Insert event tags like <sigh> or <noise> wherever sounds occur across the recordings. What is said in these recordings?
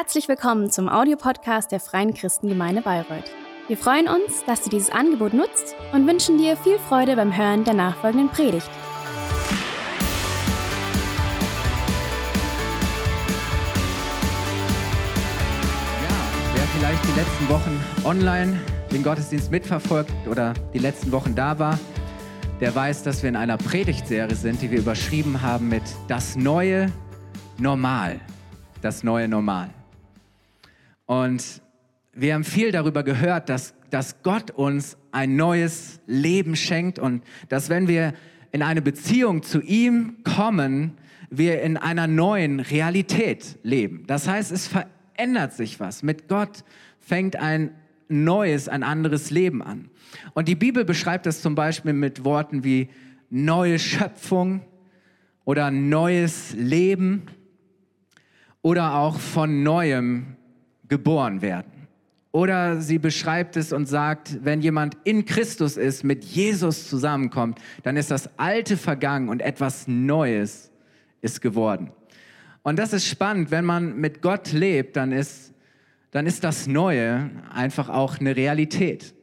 Herzlich willkommen zum Audiopodcast der Freien Christengemeinde Bayreuth. Wir freuen uns, dass du dieses Angebot nutzt und wünschen dir viel Freude beim Hören der nachfolgenden Predigt. Ja, wer vielleicht die letzten Wochen online den Gottesdienst mitverfolgt oder die letzten Wochen da war, der weiß, dass wir in einer Predigtserie sind, die wir überschrieben haben mit Das neue Normal. Das neue Normal. Und wir haben viel darüber gehört, dass, dass Gott uns ein neues Leben schenkt und dass wenn wir in eine Beziehung zu ihm kommen, wir in einer neuen Realität leben. Das heißt, es verändert sich was. Mit Gott fängt ein neues, ein anderes Leben an. Und die Bibel beschreibt das zum Beispiel mit Worten wie neue Schöpfung oder neues Leben oder auch von neuem geboren werden. Oder sie beschreibt es und sagt, wenn jemand in Christus ist, mit Jesus zusammenkommt, dann ist das Alte vergangen und etwas Neues ist geworden. Und das ist spannend, wenn man mit Gott lebt, dann ist, dann ist das Neue einfach auch eine Realität.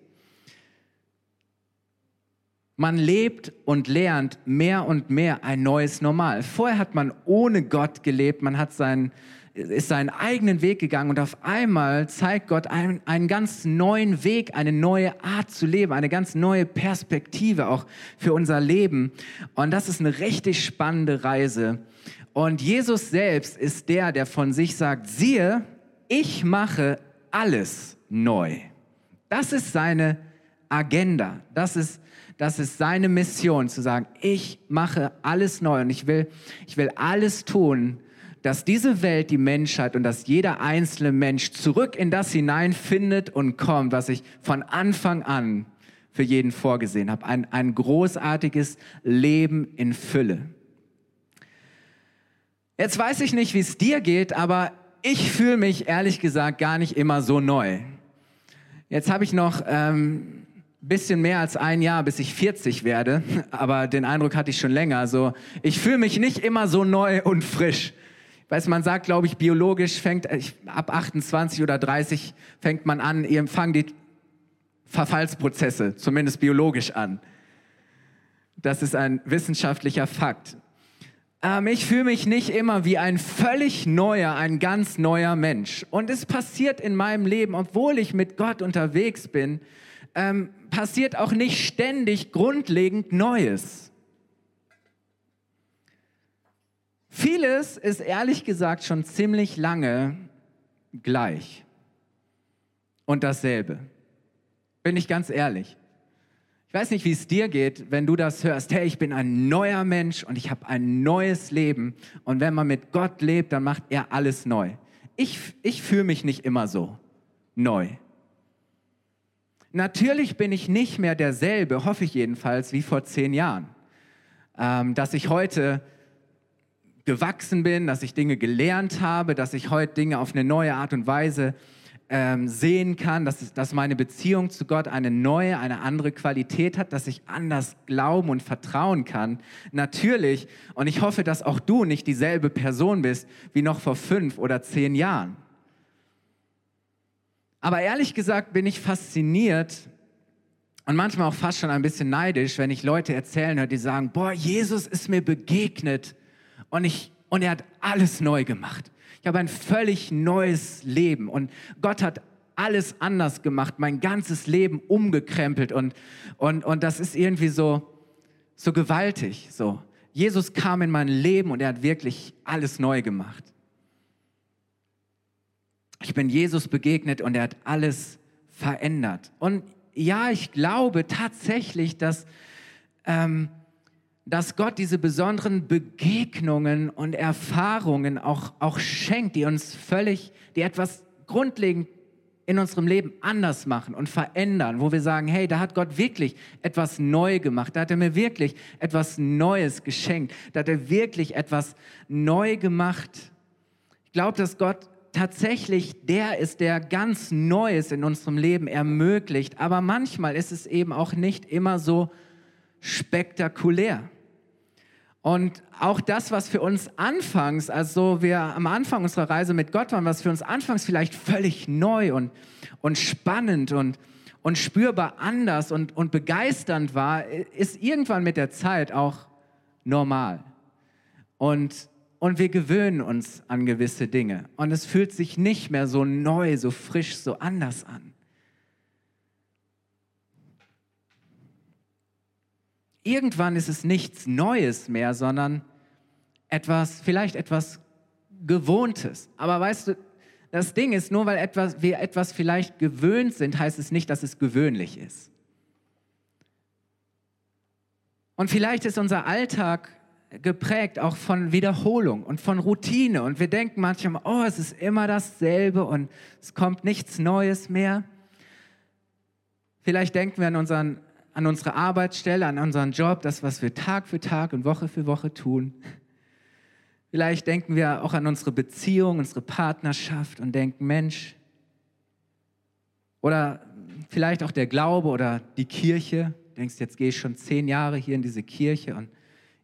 Man lebt und lernt mehr und mehr ein neues Normal. Vorher hat man ohne Gott gelebt, man hat seinen, ist seinen eigenen Weg gegangen und auf einmal zeigt Gott einen, einen ganz neuen Weg, eine neue Art zu leben, eine ganz neue Perspektive auch für unser Leben. Und das ist eine richtig spannende Reise. Und Jesus selbst ist der, der von sich sagt, siehe, ich mache alles neu. Das ist seine Agenda. Das ist das ist seine Mission, zu sagen, ich mache alles neu und ich will, ich will alles tun, dass diese Welt, die Menschheit und dass jeder einzelne Mensch zurück in das hineinfindet und kommt, was ich von Anfang an für jeden vorgesehen habe. Ein, ein großartiges Leben in Fülle. Jetzt weiß ich nicht, wie es dir geht, aber ich fühle mich ehrlich gesagt gar nicht immer so neu. Jetzt habe ich noch ähm, bisschen mehr als ein Jahr, bis ich 40 werde, <laughs> aber den Eindruck hatte ich schon länger. So, ich fühle mich nicht immer so neu und frisch. Weiß man sagt, glaube ich, biologisch fängt ab 28 oder 30 fängt man an, ihr fangen die Verfallsprozesse, zumindest biologisch an. Das ist ein wissenschaftlicher Fakt. Ähm, ich fühle mich nicht immer wie ein völlig neuer, ein ganz neuer Mensch. Und es passiert in meinem Leben, obwohl ich mit Gott unterwegs bin, ähm, passiert auch nicht ständig grundlegend Neues. Vieles ist ehrlich gesagt schon ziemlich lange gleich und dasselbe. Bin ich ganz ehrlich. Ich weiß nicht, wie es dir geht, wenn du das hörst. Hey, ich bin ein neuer Mensch und ich habe ein neues Leben. Und wenn man mit Gott lebt, dann macht er alles neu. Ich, ich fühle mich nicht immer so neu. Natürlich bin ich nicht mehr derselbe, hoffe ich jedenfalls, wie vor zehn Jahren. Ähm, dass ich heute gewachsen bin, dass ich Dinge gelernt habe, dass ich heute Dinge auf eine neue Art und Weise ähm, sehen kann, dass, dass meine Beziehung zu Gott eine neue, eine andere Qualität hat, dass ich anders glauben und vertrauen kann. Natürlich, und ich hoffe, dass auch du nicht dieselbe Person bist wie noch vor fünf oder zehn Jahren. Aber ehrlich gesagt bin ich fasziniert und manchmal auch fast schon ein bisschen neidisch, wenn ich Leute erzählen höre, die sagen, boah, Jesus ist mir begegnet und, ich, und er hat alles neu gemacht. Ich habe ein völlig neues Leben und Gott hat alles anders gemacht, mein ganzes Leben umgekrempelt und, und, und das ist irgendwie so, so gewaltig. So. Jesus kam in mein Leben und er hat wirklich alles neu gemacht. Ich bin Jesus begegnet und er hat alles verändert. Und ja, ich glaube tatsächlich, dass, ähm, dass Gott diese besonderen Begegnungen und Erfahrungen auch, auch schenkt, die uns völlig, die etwas grundlegend in unserem Leben anders machen und verändern, wo wir sagen, hey, da hat Gott wirklich etwas neu gemacht, da hat er mir wirklich etwas Neues geschenkt, da hat er wirklich etwas neu gemacht. Ich glaube, dass Gott tatsächlich der ist, der ganz Neues in unserem Leben ermöglicht. Aber manchmal ist es eben auch nicht immer so spektakulär. Und auch das, was für uns anfangs, also wir am Anfang unserer Reise mit Gott waren, was für uns anfangs vielleicht völlig neu und, und spannend und, und spürbar anders und, und begeisternd war, ist irgendwann mit der Zeit auch normal. Und, und wir gewöhnen uns an gewisse Dinge. Und es fühlt sich nicht mehr so neu, so frisch, so anders an. Irgendwann ist es nichts Neues mehr, sondern etwas, vielleicht etwas Gewohntes. Aber weißt du, das Ding ist, nur weil etwas, wir etwas vielleicht gewöhnt sind, heißt es nicht, dass es gewöhnlich ist. Und vielleicht ist unser Alltag geprägt auch von Wiederholung und von Routine. Und wir denken manchmal, oh, es ist immer dasselbe und es kommt nichts Neues mehr. Vielleicht denken wir an unseren an unsere Arbeitsstelle, an unseren Job, das, was wir Tag für Tag und Woche für Woche tun. Vielleicht denken wir auch an unsere Beziehung, unsere Partnerschaft und denken, Mensch, oder vielleicht auch der Glaube oder die Kirche. Du denkst, jetzt gehe ich schon zehn Jahre hier in diese Kirche und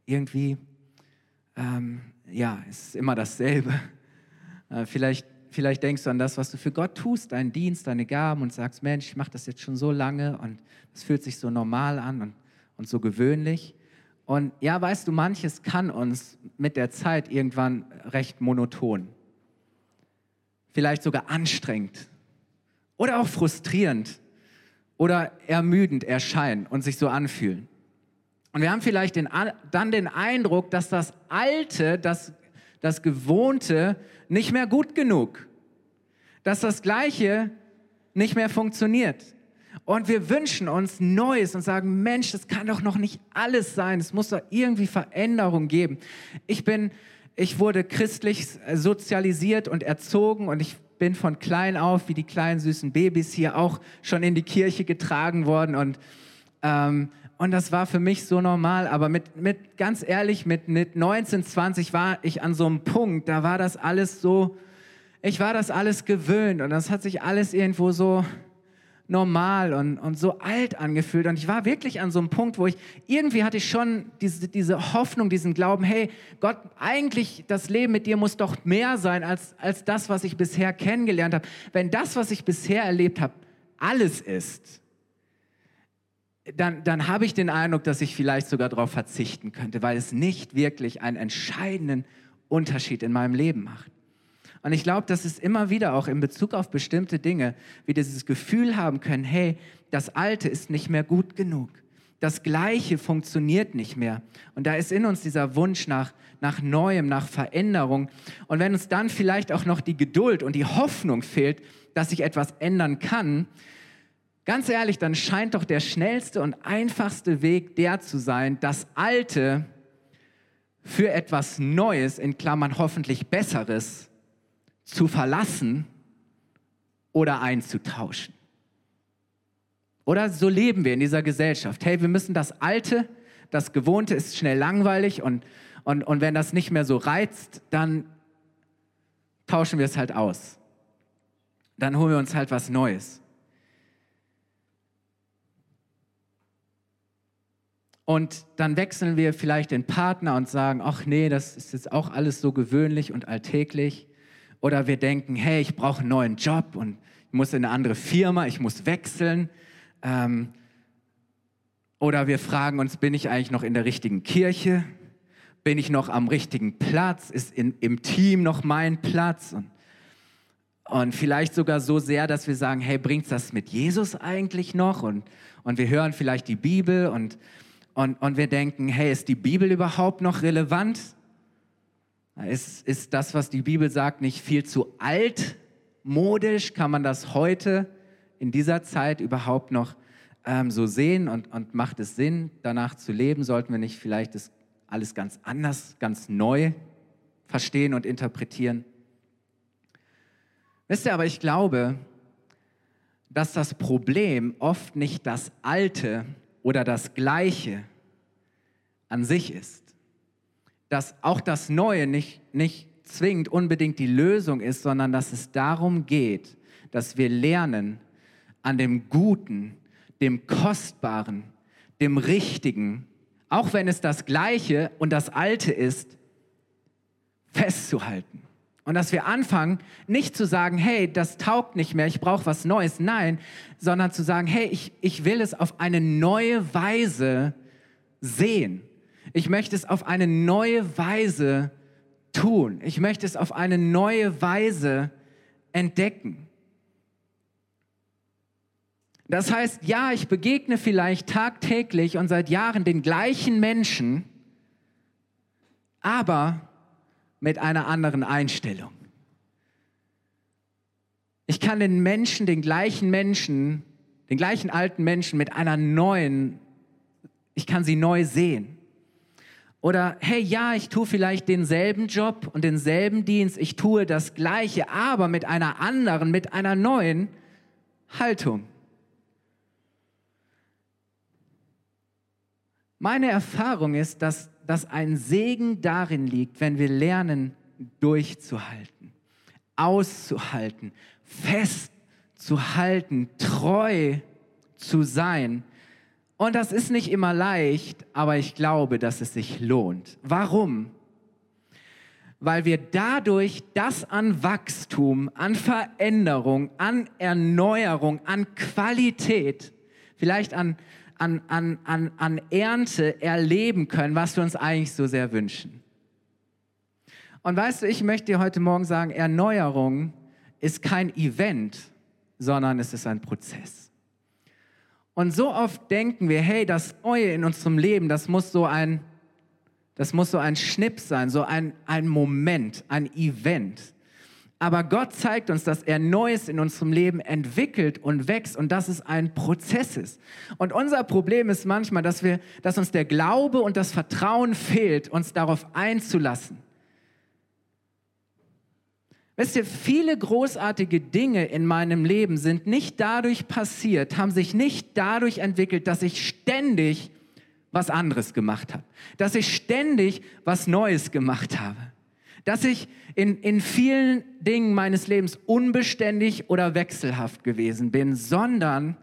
irgendwie, ähm, ja, es ist immer dasselbe. Äh, vielleicht vielleicht denkst du an das, was du für Gott tust, deinen Dienst, deine Gaben und sagst, Mensch, ich mache das jetzt schon so lange und es fühlt sich so normal an und, und so gewöhnlich. Und ja, weißt du, manches kann uns mit der Zeit irgendwann recht monoton, vielleicht sogar anstrengend oder auch frustrierend oder ermüdend erscheinen und sich so anfühlen. Und wir haben vielleicht den, dann den Eindruck, dass das Alte, das das Gewohnte nicht mehr gut genug, dass das Gleiche nicht mehr funktioniert. Und wir wünschen uns Neues und sagen, Mensch, das kann doch noch nicht alles sein. Es muss doch irgendwie Veränderung geben. Ich bin, ich wurde christlich sozialisiert und erzogen und ich bin von klein auf, wie die kleinen süßen Babys hier, auch schon in die Kirche getragen worden und ähm, und das war für mich so normal. Aber mit, mit ganz ehrlich, mit, mit 19, 20 war ich an so einem Punkt, da war das alles so, ich war das alles gewöhnt und das hat sich alles irgendwo so normal und, und so alt angefühlt. Und ich war wirklich an so einem Punkt, wo ich irgendwie hatte ich schon diese, diese Hoffnung, diesen Glauben, hey, Gott, eigentlich das Leben mit dir muss doch mehr sein als, als das, was ich bisher kennengelernt habe. Wenn das, was ich bisher erlebt habe, alles ist, dann, dann habe ich den Eindruck, dass ich vielleicht sogar darauf verzichten könnte, weil es nicht wirklich einen entscheidenden Unterschied in meinem Leben macht. Und ich glaube, dass es immer wieder auch in Bezug auf bestimmte Dinge wir dieses Gefühl haben können, hey, das Alte ist nicht mehr gut genug. Das Gleiche funktioniert nicht mehr. Und da ist in uns dieser Wunsch nach, nach Neuem, nach Veränderung. Und wenn uns dann vielleicht auch noch die Geduld und die Hoffnung fehlt, dass sich etwas ändern kann, Ganz ehrlich, dann scheint doch der schnellste und einfachste Weg der zu sein, das Alte für etwas Neues, in Klammern hoffentlich Besseres, zu verlassen oder einzutauschen. Oder so leben wir in dieser Gesellschaft. Hey, wir müssen das Alte, das Gewohnte ist schnell langweilig und, und, und wenn das nicht mehr so reizt, dann tauschen wir es halt aus. Dann holen wir uns halt was Neues. Und dann wechseln wir vielleicht den Partner und sagen, ach nee, das ist jetzt auch alles so gewöhnlich und alltäglich. Oder wir denken, hey, ich brauche einen neuen Job und ich muss in eine andere Firma, ich muss wechseln. Ähm, oder wir fragen uns, bin ich eigentlich noch in der richtigen Kirche? Bin ich noch am richtigen Platz? Ist in, im Team noch mein Platz? Und, und vielleicht sogar so sehr, dass wir sagen, hey, bringt das mit Jesus eigentlich noch? Und, und wir hören vielleicht die Bibel und und, und wir denken, hey, ist die Bibel überhaupt noch relevant? Ist, ist das, was die Bibel sagt, nicht viel zu altmodisch? Kann man das heute in dieser Zeit überhaupt noch ähm, so sehen und, und macht es Sinn, danach zu leben? Sollten wir nicht vielleicht das alles ganz anders, ganz neu verstehen und interpretieren? Wisst ihr, aber ich glaube, dass das Problem oft nicht das Alte oder das Gleiche an sich ist. Dass auch das Neue nicht, nicht zwingend unbedingt die Lösung ist, sondern dass es darum geht, dass wir lernen, an dem Guten, dem Kostbaren, dem Richtigen auch wenn es das Gleiche und das Alte ist, festzuhalten. Und dass wir anfangen, nicht zu sagen, hey, das taugt nicht mehr, ich brauche was Neues, nein, sondern zu sagen, hey, ich, ich will es auf eine neue Weise sehen. Ich möchte es auf eine neue Weise tun. Ich möchte es auf eine neue Weise entdecken. Das heißt, ja, ich begegne vielleicht tagtäglich und seit Jahren den gleichen Menschen, aber mit einer anderen Einstellung. Ich kann den Menschen, den gleichen Menschen, den gleichen alten Menschen mit einer neuen, ich kann sie neu sehen. Oder hey, ja, ich tue vielleicht denselben Job und denselben Dienst, ich tue das gleiche, aber mit einer anderen, mit einer neuen Haltung. Meine Erfahrung ist, dass, dass ein Segen darin liegt, wenn wir lernen, durchzuhalten, auszuhalten, festzuhalten, treu zu sein und das ist nicht immer leicht, aber ich glaube, dass es sich lohnt. Warum? Weil wir dadurch das an Wachstum, an Veränderung, an Erneuerung, an Qualität, vielleicht an, an, an, an, an Ernte erleben können, was wir uns eigentlich so sehr wünschen. Und weißt du, ich möchte dir heute Morgen sagen, Erneuerung ist kein Event, sondern es ist ein Prozess. Und so oft denken wir, hey, das Neue in unserem Leben, das muss so ein, das muss so ein Schnipp sein, so ein, ein Moment, ein Event. Aber Gott zeigt uns, dass er Neues in unserem Leben entwickelt und wächst und dass es ein Prozess ist. Und unser Problem ist manchmal, dass, wir, dass uns der Glaube und das Vertrauen fehlt, uns darauf einzulassen. Wisst ihr, viele großartige Dinge in meinem Leben sind nicht dadurch passiert, haben sich nicht dadurch entwickelt, dass ich ständig was anderes gemacht habe, dass ich ständig was Neues gemacht habe, dass ich in, in vielen Dingen meines Lebens unbeständig oder wechselhaft gewesen bin, sondern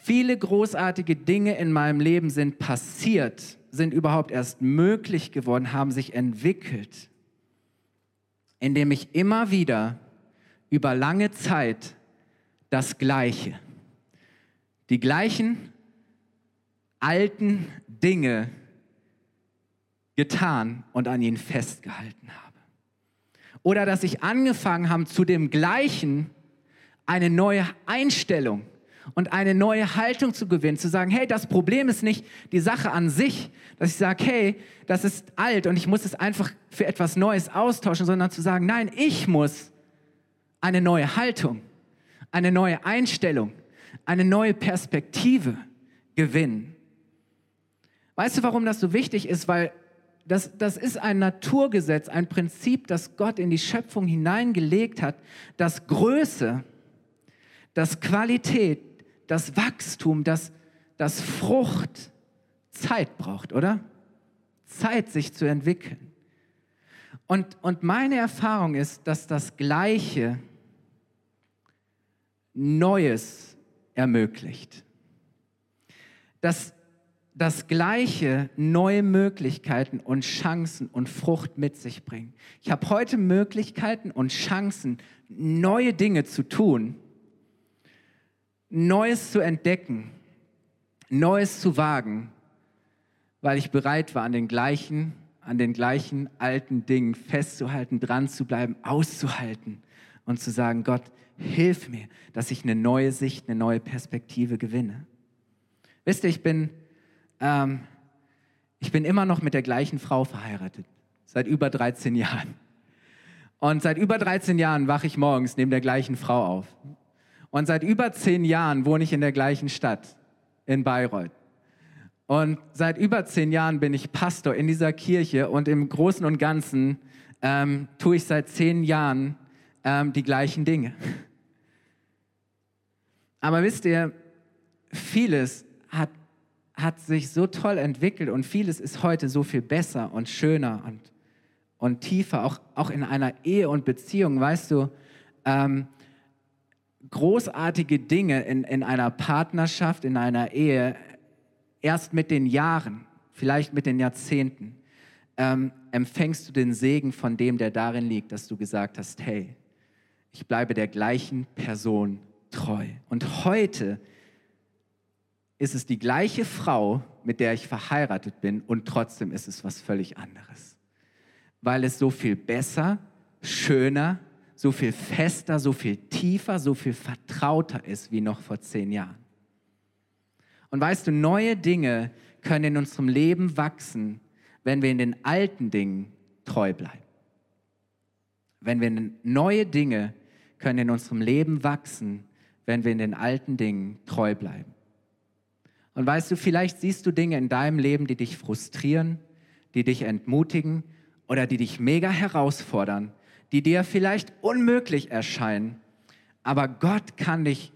viele großartige Dinge in meinem Leben sind passiert, sind überhaupt erst möglich geworden, haben sich entwickelt indem ich immer wieder über lange Zeit das Gleiche, die gleichen alten Dinge getan und an ihnen festgehalten habe. Oder dass ich angefangen habe, zu dem Gleichen eine neue Einstellung und eine neue Haltung zu gewinnen, zu sagen, hey, das Problem ist nicht die Sache an sich, dass ich sage, hey, das ist alt und ich muss es einfach für etwas Neues austauschen, sondern zu sagen, nein, ich muss eine neue Haltung, eine neue Einstellung, eine neue Perspektive gewinnen. Weißt du, warum das so wichtig ist? Weil das, das ist ein Naturgesetz, ein Prinzip, das Gott in die Schöpfung hineingelegt hat, dass Größe, dass Qualität, das Wachstum, das, das Frucht Zeit braucht, oder? Zeit, sich zu entwickeln. Und, und meine Erfahrung ist, dass das Gleiche Neues ermöglicht. Dass das Gleiche neue Möglichkeiten und Chancen und Frucht mit sich bringt. Ich habe heute Möglichkeiten und Chancen, neue Dinge zu tun Neues zu entdecken, Neues zu wagen, weil ich bereit war, an den gleichen, an den gleichen alten Dingen festzuhalten, dran zu bleiben, auszuhalten und zu sagen, Gott, hilf mir, dass ich eine neue Sicht, eine neue Perspektive gewinne. Wisst ihr, ich bin, ähm, ich bin immer noch mit der gleichen Frau verheiratet, seit über 13 Jahren. Und seit über 13 Jahren wache ich morgens neben der gleichen Frau auf. Und seit über zehn Jahren wohne ich in der gleichen Stadt, in Bayreuth. Und seit über zehn Jahren bin ich Pastor in dieser Kirche und im Großen und Ganzen ähm, tue ich seit zehn Jahren ähm, die gleichen Dinge. <laughs> Aber wisst ihr, vieles hat, hat sich so toll entwickelt und vieles ist heute so viel besser und schöner und, und tiefer, auch, auch in einer Ehe und Beziehung, weißt du. Ähm, großartige Dinge in, in einer Partnerschaft, in einer Ehe erst mit den Jahren, vielleicht mit den Jahrzehnten, ähm, empfängst du den Segen von dem, der darin liegt, dass du gesagt hast, hey, ich bleibe der gleichen Person treu. Und heute ist es die gleiche Frau, mit der ich verheiratet bin und trotzdem ist es was völlig anderes. Weil es so viel besser, schöner, so viel fester, so viel tiefer, so viel vertrauter ist wie noch vor zehn Jahren. Und weißt du, neue Dinge können in unserem Leben wachsen, wenn wir in den alten Dingen treu bleiben. Wenn wir neue Dinge können in unserem Leben wachsen, wenn wir in den alten Dingen treu bleiben. Und weißt du, vielleicht siehst du Dinge in deinem Leben, die dich frustrieren, die dich entmutigen oder die dich mega herausfordern, die dir vielleicht unmöglich erscheinen. Aber Gott kann dich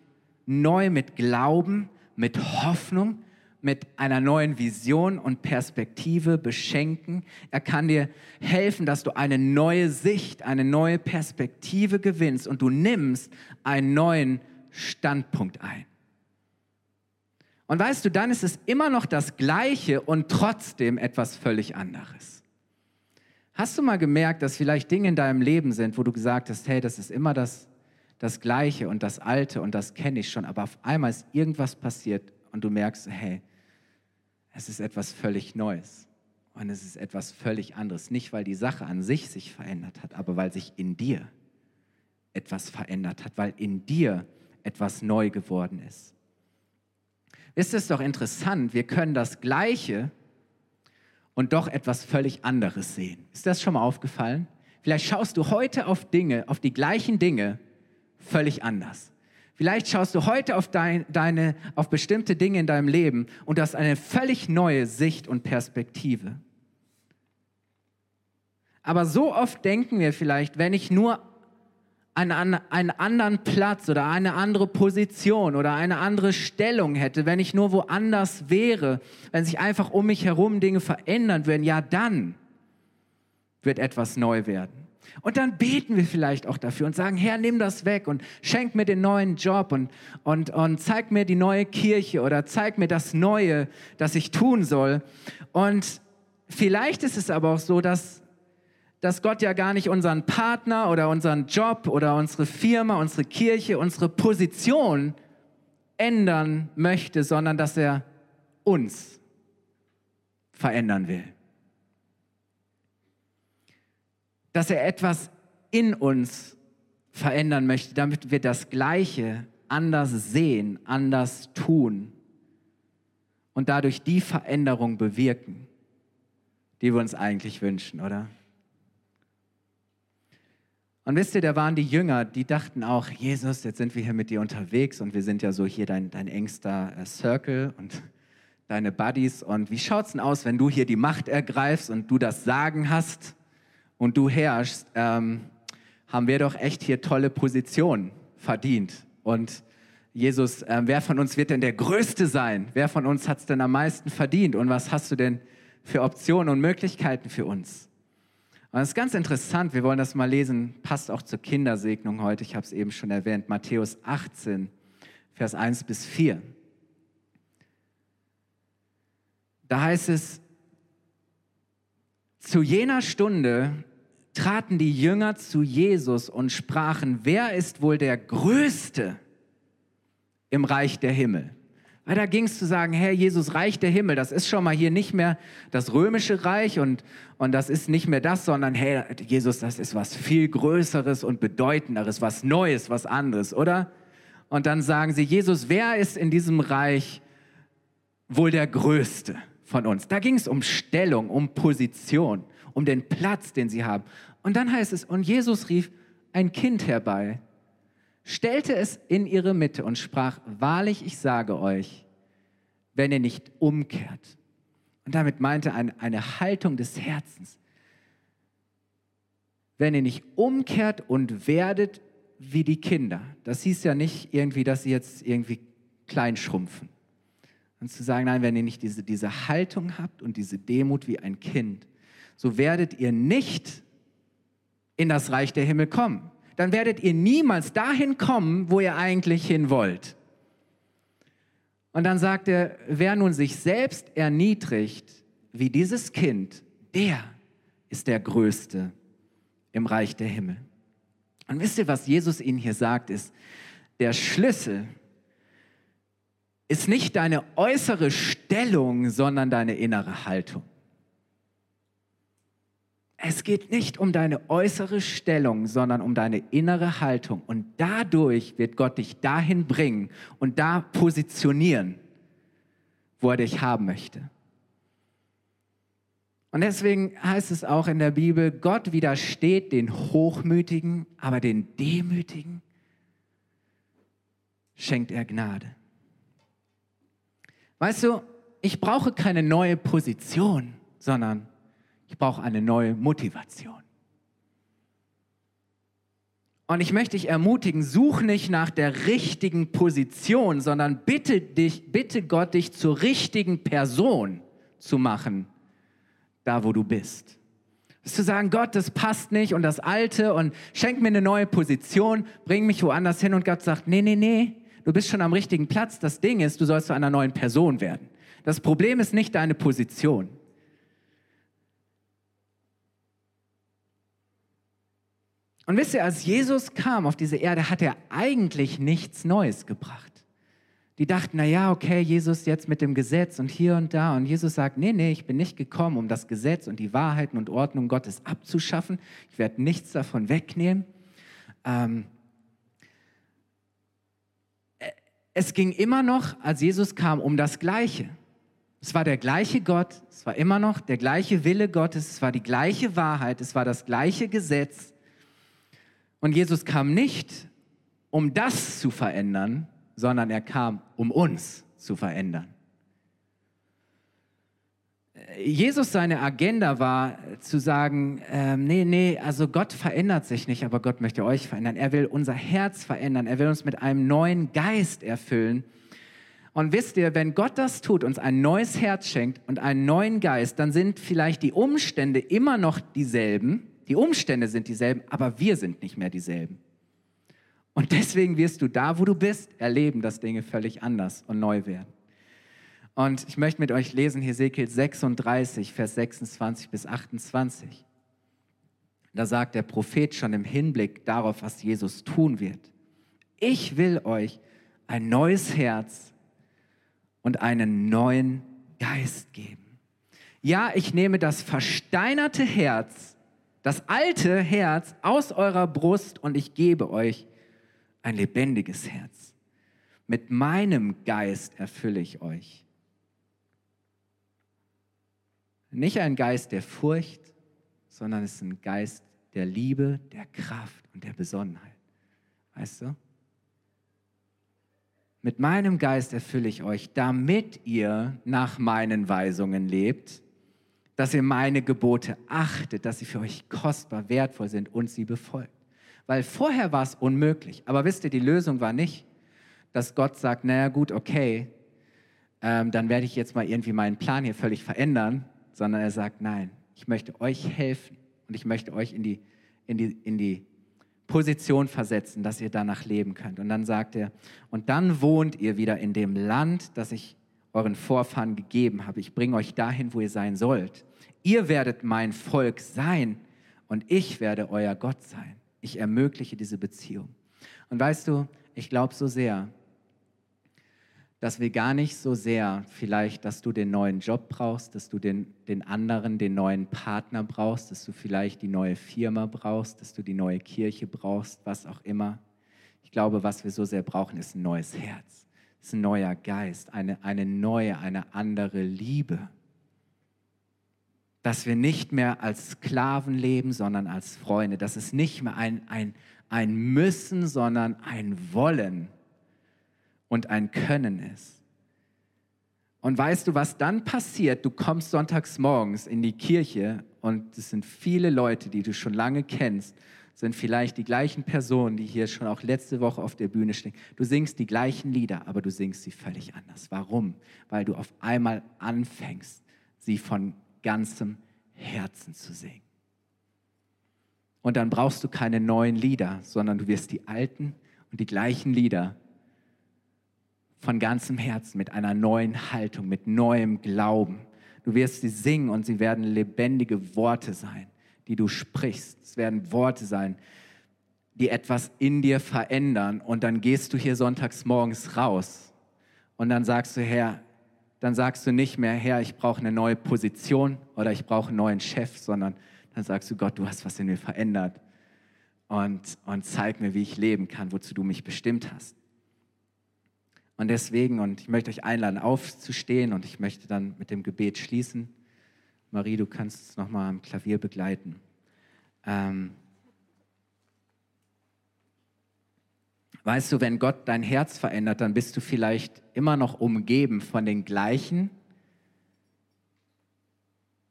neu mit Glauben, mit Hoffnung, mit einer neuen Vision und Perspektive beschenken. Er kann dir helfen, dass du eine neue Sicht, eine neue Perspektive gewinnst und du nimmst einen neuen Standpunkt ein. Und weißt du, dann ist es immer noch das Gleiche und trotzdem etwas völlig anderes. Hast du mal gemerkt, dass vielleicht Dinge in deinem Leben sind, wo du gesagt hast, hey, das ist immer das, das Gleiche und das Alte und das kenne ich schon, aber auf einmal ist irgendwas passiert und du merkst, hey, es ist etwas völlig Neues und es ist etwas völlig anderes. Nicht, weil die Sache an sich sich verändert hat, aber weil sich in dir etwas verändert hat, weil in dir etwas neu geworden ist. Ist es doch interessant, wir können das Gleiche und doch etwas völlig anderes sehen. Ist das schon mal aufgefallen? Vielleicht schaust du heute auf Dinge, auf die gleichen Dinge völlig anders. Vielleicht schaust du heute auf, dein, deine, auf bestimmte Dinge in deinem Leben und hast eine völlig neue Sicht und Perspektive. Aber so oft denken wir vielleicht, wenn ich nur einen, einen anderen Platz oder eine andere Position oder eine andere Stellung hätte, wenn ich nur woanders wäre, wenn sich einfach um mich herum Dinge verändern würden, ja dann wird etwas neu werden. Und dann beten wir vielleicht auch dafür und sagen, Herr, nimm das weg und schenk mir den neuen Job und, und, und zeig mir die neue Kirche oder zeig mir das Neue, das ich tun soll. Und vielleicht ist es aber auch so, dass dass Gott ja gar nicht unseren Partner oder unseren Job oder unsere Firma, unsere Kirche, unsere Position ändern möchte, sondern dass er uns verändern will. Dass er etwas in uns verändern möchte, damit wir das Gleiche anders sehen, anders tun und dadurch die Veränderung bewirken, die wir uns eigentlich wünschen, oder? Und wisst ihr, da waren die Jünger, die dachten auch, Jesus, jetzt sind wir hier mit dir unterwegs und wir sind ja so hier dein, dein engster äh, Circle und <laughs> deine Buddies. Und wie schaut's denn aus, wenn du hier die Macht ergreifst und du das Sagen hast und du herrschst? Ähm, haben wir doch echt hier tolle Positionen verdient. Und Jesus, äh, wer von uns wird denn der Größte sein? Wer von uns hat's denn am meisten verdient? Und was hast du denn für Optionen und Möglichkeiten für uns? Und das ist ganz interessant, wir wollen das mal lesen, passt auch zur Kindersegnung heute, ich habe es eben schon erwähnt, Matthäus 18, Vers 1 bis 4. Da heißt es, zu jener Stunde traten die Jünger zu Jesus und sprachen, wer ist wohl der Größte im Reich der Himmel? Weil da ging es zu sagen, Herr Jesus, Reich der Himmel, das ist schon mal hier nicht mehr das römische Reich und, und das ist nicht mehr das, sondern hey, Jesus, das ist was viel Größeres und Bedeutenderes, was Neues, was anderes, oder? Und dann sagen sie, Jesus, wer ist in diesem Reich wohl der Größte von uns? Da ging es um Stellung, um Position, um den Platz, den sie haben. Und dann heißt es, und Jesus rief ein Kind herbei, stellte es in ihre Mitte und sprach, wahrlich, ich sage euch, wenn ihr nicht umkehrt. Und damit meinte er eine, Haltung des Herzens. Wenn ihr nicht umkehrt und werdet wie die Kinder. Das hieß ja nicht irgendwie, dass sie jetzt irgendwie klein schrumpfen. Und zu sagen, nein, wenn ihr nicht diese, diese Haltung habt und diese Demut wie ein Kind, so werdet ihr nicht in das Reich der Himmel kommen dann werdet ihr niemals dahin kommen, wo ihr eigentlich hin wollt. Und dann sagt er, wer nun sich selbst erniedrigt, wie dieses Kind, der ist der Größte im Reich der Himmel. Und wisst ihr, was Jesus ihnen hier sagt, ist, der Schlüssel ist nicht deine äußere Stellung, sondern deine innere Haltung. Es geht nicht um deine äußere Stellung, sondern um deine innere Haltung. Und dadurch wird Gott dich dahin bringen und da positionieren, wo er dich haben möchte. Und deswegen heißt es auch in der Bibel, Gott widersteht den Hochmütigen, aber den Demütigen schenkt er Gnade. Weißt du, ich brauche keine neue Position, sondern ich brauche eine neue Motivation. Und ich möchte dich ermutigen, such nicht nach der richtigen Position, sondern bitte dich, bitte Gott, dich zur richtigen Person zu machen, da wo du bist. Ist zu sagen, Gott, das passt nicht und das Alte und schenk mir eine neue Position, bring mich woanders hin und Gott sagt, nee, nee, nee, du bist schon am richtigen Platz. Das Ding ist, du sollst zu einer neuen Person werden. Das Problem ist nicht deine Position. Und wisst ihr, als Jesus kam auf diese Erde, hat er eigentlich nichts Neues gebracht. Die dachten, na ja, okay, Jesus jetzt mit dem Gesetz und hier und da. Und Jesus sagt, nee, nee, ich bin nicht gekommen, um das Gesetz und die Wahrheiten und Ordnung Gottes abzuschaffen. Ich werde nichts davon wegnehmen. Ähm, es ging immer noch, als Jesus kam, um das Gleiche. Es war der gleiche Gott, es war immer noch der gleiche Wille Gottes, es war die gleiche Wahrheit, es war das gleiche Gesetz. Und Jesus kam nicht, um das zu verändern, sondern er kam, um uns zu verändern. Jesus, seine Agenda war zu sagen, äh, nee, nee, also Gott verändert sich nicht, aber Gott möchte euch verändern. Er will unser Herz verändern. Er will uns mit einem neuen Geist erfüllen. Und wisst ihr, wenn Gott das tut, uns ein neues Herz schenkt und einen neuen Geist, dann sind vielleicht die Umstände immer noch dieselben, die Umstände sind dieselben, aber wir sind nicht mehr dieselben. Und deswegen wirst du da, wo du bist, erleben, dass Dinge völlig anders und neu werden. Und ich möchte mit euch lesen Hesekiel 36, Vers 26 bis 28. Da sagt der Prophet schon im Hinblick darauf, was Jesus tun wird. Ich will euch ein neues Herz und einen neuen Geist geben. Ja, ich nehme das versteinerte Herz das alte Herz aus eurer Brust und ich gebe euch ein lebendiges Herz. Mit meinem Geist erfülle ich euch. Nicht ein Geist der Furcht, sondern es ist ein Geist der Liebe, der Kraft und der Besonnenheit. Weißt du? Mit meinem Geist erfülle ich euch, damit ihr nach meinen Weisungen lebt dass ihr meine Gebote achtet, dass sie für euch kostbar, wertvoll sind und sie befolgt. Weil vorher war es unmöglich. Aber wisst ihr, die Lösung war nicht, dass Gott sagt, naja gut, okay, ähm, dann werde ich jetzt mal irgendwie meinen Plan hier völlig verändern, sondern er sagt, nein, ich möchte euch helfen und ich möchte euch in die, in die, in die Position versetzen, dass ihr danach leben könnt. Und dann sagt er, und dann wohnt ihr wieder in dem Land, das ich euren Vorfahren gegeben habe. Ich bringe euch dahin, wo ihr sein sollt. Ihr werdet mein Volk sein und ich werde euer Gott sein. Ich ermögliche diese Beziehung. Und weißt du, ich glaube so sehr, dass wir gar nicht so sehr vielleicht, dass du den neuen Job brauchst, dass du den, den anderen, den neuen Partner brauchst, dass du vielleicht die neue Firma brauchst, dass du die neue Kirche brauchst, was auch immer. Ich glaube, was wir so sehr brauchen, ist ein neues Herz, ist ein neuer Geist, eine, eine neue, eine andere Liebe dass wir nicht mehr als Sklaven leben, sondern als Freunde, dass es nicht mehr ein, ein, ein Müssen, sondern ein Wollen und ein Können ist. Und weißt du, was dann passiert? Du kommst sonntags morgens in die Kirche und es sind viele Leute, die du schon lange kennst, sind vielleicht die gleichen Personen, die hier schon auch letzte Woche auf der Bühne stehen. Du singst die gleichen Lieder, aber du singst sie völlig anders. Warum? Weil du auf einmal anfängst, sie von ganzem Herzen zu singen. Und dann brauchst du keine neuen Lieder, sondern du wirst die alten und die gleichen Lieder von ganzem Herzen, mit einer neuen Haltung, mit neuem Glauben. Du wirst sie singen und sie werden lebendige Worte sein, die du sprichst. Es werden Worte sein, die etwas in dir verändern. Und dann gehst du hier sonntags morgens raus und dann sagst du, Herr, dann sagst du nicht mehr, Herr, ich brauche eine neue Position oder ich brauche einen neuen Chef, sondern dann sagst du, Gott, du hast was in mir verändert und, und zeig mir, wie ich leben kann, wozu du mich bestimmt hast. Und deswegen, und ich möchte euch einladen, aufzustehen und ich möchte dann mit dem Gebet schließen. Marie, du kannst es nochmal am Klavier begleiten. Ähm, weißt du, wenn Gott dein Herz verändert, dann bist du vielleicht immer noch umgeben von den gleichen,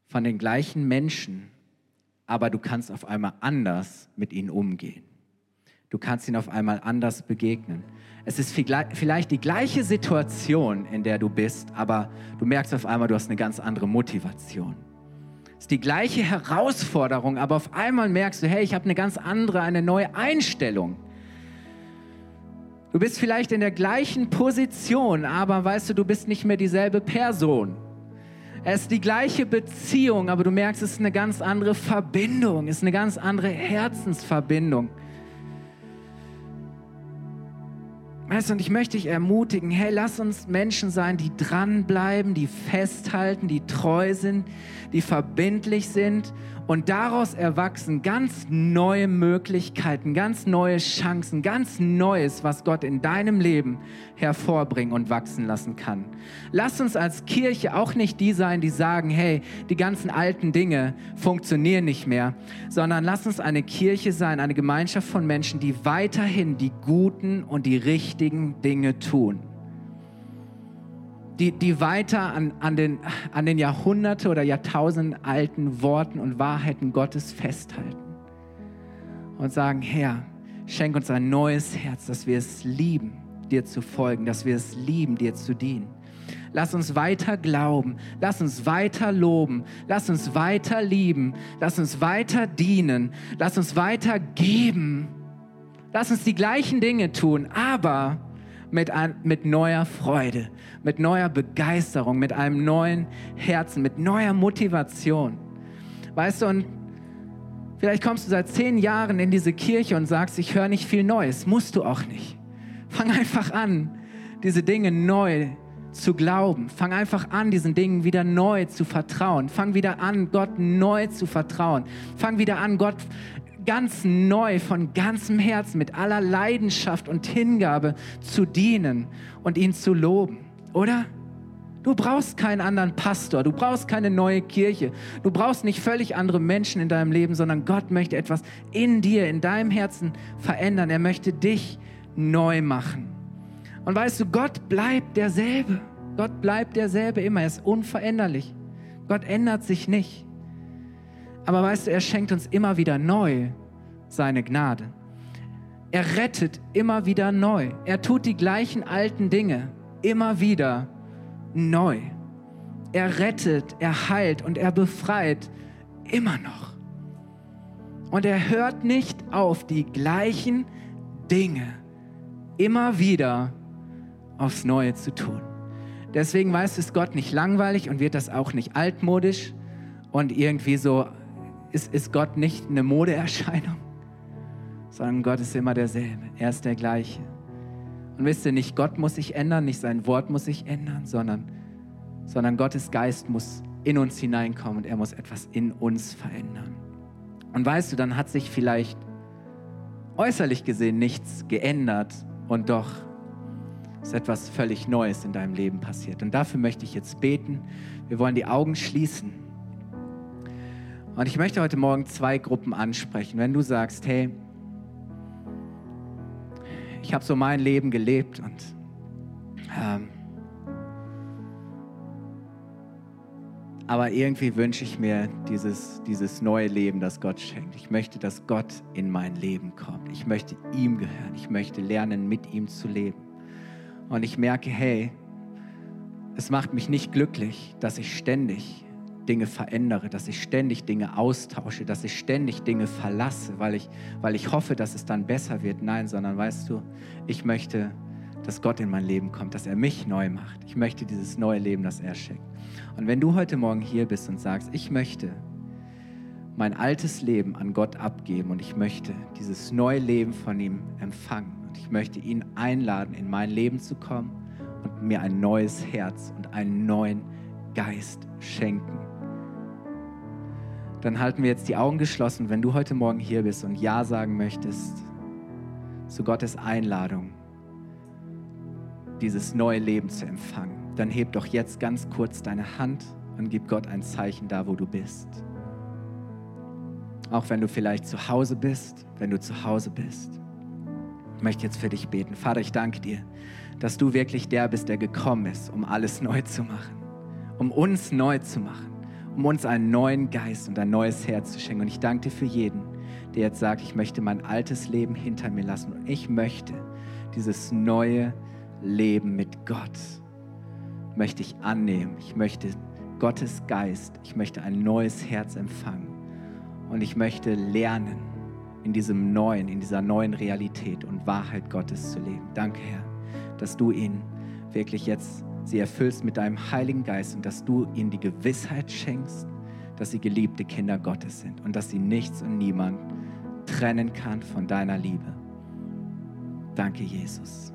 von den gleichen Menschen, aber du kannst auf einmal anders mit ihnen umgehen. Du kannst ihnen auf einmal anders begegnen. Es ist vielleicht die gleiche Situation, in der du bist, aber du merkst auf einmal, du hast eine ganz andere Motivation. Ist die gleiche Herausforderung, aber auf einmal merkst du, hey, ich habe eine ganz andere, eine neue Einstellung. Du bist vielleicht in der gleichen Position, aber weißt du, du bist nicht mehr dieselbe Person. Es ist die gleiche Beziehung, aber du merkst, es ist eine ganz andere Verbindung, es ist eine ganz andere Herzensverbindung. Weißt du, und ich möchte dich ermutigen, hey, lass uns Menschen sein, die dranbleiben, die festhalten, die treu sind, die verbindlich sind und daraus erwachsen ganz neue Möglichkeiten, ganz neue Chancen, ganz Neues, was Gott in deinem Leben hervorbringen und wachsen lassen kann. Lass uns als Kirche auch nicht die sein, die sagen, hey, die ganzen alten Dinge funktionieren nicht mehr, sondern lass uns eine Kirche sein, eine Gemeinschaft von Menschen, die weiterhin die guten und die richtigen Dinge tun die, die weiter an, an, den, an den Jahrhunderte oder Jahrtausenden alten Worten und Wahrheiten Gottes festhalten und sagen, Herr, schenk uns ein neues Herz, dass wir es lieben, dir zu folgen, dass wir es lieben, dir zu dienen. Lass uns weiter glauben, lass uns weiter loben, lass uns weiter lieben, lass uns weiter dienen, lass uns weiter geben. Lass uns die gleichen Dinge tun, aber mit, ein, mit neuer Freude, mit neuer Begeisterung, mit einem neuen Herzen, mit neuer Motivation. Weißt du, und vielleicht kommst du seit zehn Jahren in diese Kirche und sagst, ich höre nicht viel Neues. Musst du auch nicht. Fang einfach an, diese Dinge neu zu glauben. Fang einfach an, diesen Dingen wieder neu zu vertrauen. Fang wieder an, Gott neu zu vertrauen. Fang wieder an, Gott ganz neu, von ganzem Herzen, mit aller Leidenschaft und Hingabe zu dienen und ihn zu loben, oder? Du brauchst keinen anderen Pastor, du brauchst keine neue Kirche, du brauchst nicht völlig andere Menschen in deinem Leben, sondern Gott möchte etwas in dir, in deinem Herzen verändern. Er möchte dich neu machen. Und weißt du, Gott bleibt derselbe. Gott bleibt derselbe immer. Er ist unveränderlich. Gott ändert sich nicht. Aber weißt du, er schenkt uns immer wieder neu seine Gnade. Er rettet immer wieder neu. Er tut die gleichen alten Dinge immer wieder neu. Er rettet, er heilt und er befreit immer noch. Und er hört nicht auf, die gleichen Dinge immer wieder aufs Neue zu tun. Deswegen weiß es Gott nicht langweilig und wird das auch nicht altmodisch und irgendwie so ist, ist Gott nicht eine Modeerscheinung, sondern Gott ist immer derselbe. Er ist der gleiche. Und wisst ihr, nicht Gott muss sich ändern, nicht sein Wort muss sich ändern, sondern, sondern Gottes Geist muss in uns hineinkommen und er muss etwas in uns verändern. Und weißt du, dann hat sich vielleicht äußerlich gesehen nichts geändert und doch ist etwas völlig Neues in deinem Leben passiert. Und dafür möchte ich jetzt beten. Wir wollen die Augen schließen. Und ich möchte heute Morgen zwei Gruppen ansprechen. Wenn du sagst, hey, ich habe so mein Leben gelebt und ähm, aber irgendwie wünsche ich mir dieses, dieses neue Leben, das Gott schenkt. Ich möchte, dass Gott in mein Leben kommt. Ich möchte ihm gehören. Ich möchte lernen, mit ihm zu leben. Und ich merke, hey, es macht mich nicht glücklich, dass ich ständig Dinge verändere, dass ich ständig Dinge austausche, dass ich ständig Dinge verlasse, weil ich, weil ich hoffe, dass es dann besser wird. Nein, sondern weißt du, ich möchte dass Gott in mein Leben kommt, dass er mich neu macht. Ich möchte dieses neue Leben, das er schenkt. Und wenn du heute Morgen hier bist und sagst, ich möchte mein altes Leben an Gott abgeben und ich möchte dieses neue Leben von ihm empfangen und ich möchte ihn einladen, in mein Leben zu kommen und mir ein neues Herz und einen neuen Geist schenken. Dann halten wir jetzt die Augen geschlossen, wenn du heute Morgen hier bist und Ja sagen möchtest zu Gottes Einladung, dieses neue Leben zu empfangen. Dann heb doch jetzt ganz kurz deine Hand und gib Gott ein Zeichen da, wo du bist. Auch wenn du vielleicht zu Hause bist, wenn du zu Hause bist. Ich möchte jetzt für dich beten. Vater, ich danke dir, dass du wirklich der bist, der gekommen ist, um alles neu zu machen, um uns neu zu machen, um uns einen neuen Geist und ein neues Herz zu schenken. Und ich danke dir für jeden, der jetzt sagt, ich möchte mein altes Leben hinter mir lassen und ich möchte dieses neue Leben mit Gott möchte ich annehmen. Ich möchte Gottes Geist, ich möchte ein neues Herz empfangen und ich möchte lernen, in diesem neuen, in dieser neuen Realität und Wahrheit Gottes zu leben. Danke, Herr, dass du ihn wirklich jetzt sie erfüllst mit deinem Heiligen Geist und dass du ihnen die Gewissheit schenkst, dass sie geliebte Kinder Gottes sind und dass sie nichts und niemand trennen kann von deiner Liebe. Danke, Jesus.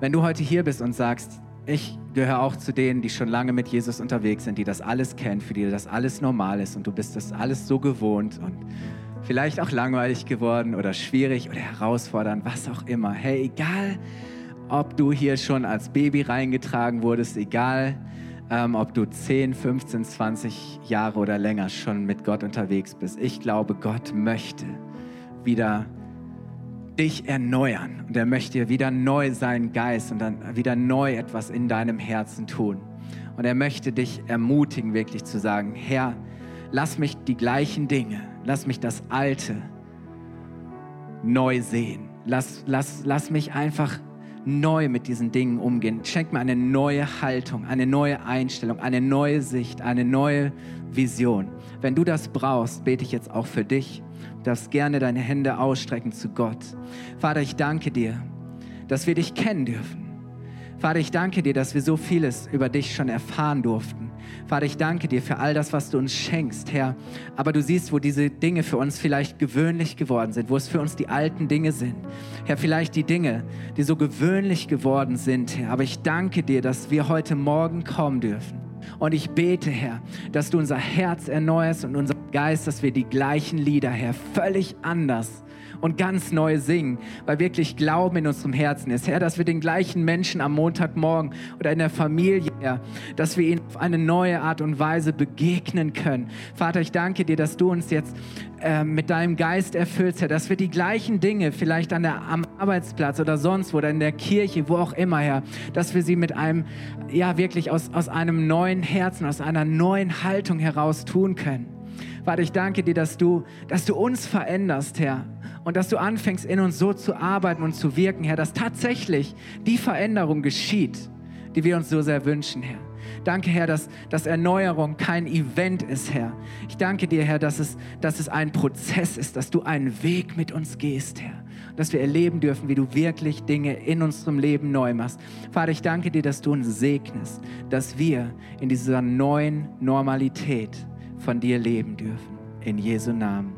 Wenn du heute hier bist und sagst, ich gehöre auch zu denen, die schon lange mit Jesus unterwegs sind, die das alles kennen, für die das alles normal ist und du bist das alles so gewohnt und vielleicht auch langweilig geworden oder schwierig oder herausfordernd, was auch immer. Hey, egal, ob du hier schon als Baby reingetragen wurdest, egal, ähm, ob du 10, 15, 20 Jahre oder länger schon mit Gott unterwegs bist. Ich glaube, Gott möchte wieder dich erneuern und er möchte wieder neu seinen Geist und dann wieder neu etwas in deinem Herzen tun. Und er möchte dich ermutigen, wirklich zu sagen, Herr, lass mich die gleichen Dinge, lass mich das Alte neu sehen. Lass, lass, lass mich einfach neu mit diesen Dingen umgehen. Schenk mir eine neue Haltung, eine neue Einstellung, eine neue Sicht, eine neue Vision. Wenn du das brauchst, bete ich jetzt auch für dich. Du darfst gerne deine Hände ausstrecken zu Gott. Vater, ich danke dir, dass wir dich kennen dürfen. Vater, ich danke dir, dass wir so vieles über dich schon erfahren durften. Vater, ich danke dir für all das, was du uns schenkst, Herr. Aber du siehst, wo diese Dinge für uns vielleicht gewöhnlich geworden sind, wo es für uns die alten Dinge sind. Herr, vielleicht die Dinge, die so gewöhnlich geworden sind, Herr. Aber ich danke dir, dass wir heute Morgen kommen dürfen. Und ich bete, Herr, dass du unser Herz erneuerst und unser Geist, dass wir die gleichen Lieder, Herr, völlig anders und ganz neu singen, weil wirklich Glauben in unserem Herzen ist. Herr, dass wir den gleichen Menschen am Montagmorgen oder in der Familie, Herr, dass wir ihnen auf eine neue Art und Weise begegnen können. Vater, ich danke dir, dass du uns jetzt äh, mit deinem Geist erfüllst, Herr, dass wir die gleichen Dinge vielleicht an der, am Arbeitsplatz oder sonst wo oder in der Kirche, wo auch immer, Herr, dass wir sie mit einem, ja, wirklich aus, aus einem neuen Herzen, aus einer neuen Haltung heraus tun können. Vater, ich danke dir, dass du, dass du uns veränderst, Herr. Und dass du anfängst, in uns so zu arbeiten und zu wirken, Herr, dass tatsächlich die Veränderung geschieht, die wir uns so sehr wünschen, Herr. Danke, Herr, dass, dass Erneuerung kein Event ist, Herr. Ich danke dir, Herr, dass es, dass es ein Prozess ist, dass du einen Weg mit uns gehst, Herr. Dass wir erleben dürfen, wie du wirklich Dinge in unserem Leben neu machst. Vater, ich danke dir, dass du uns segnest, dass wir in dieser neuen Normalität von dir leben dürfen. In Jesu Namen.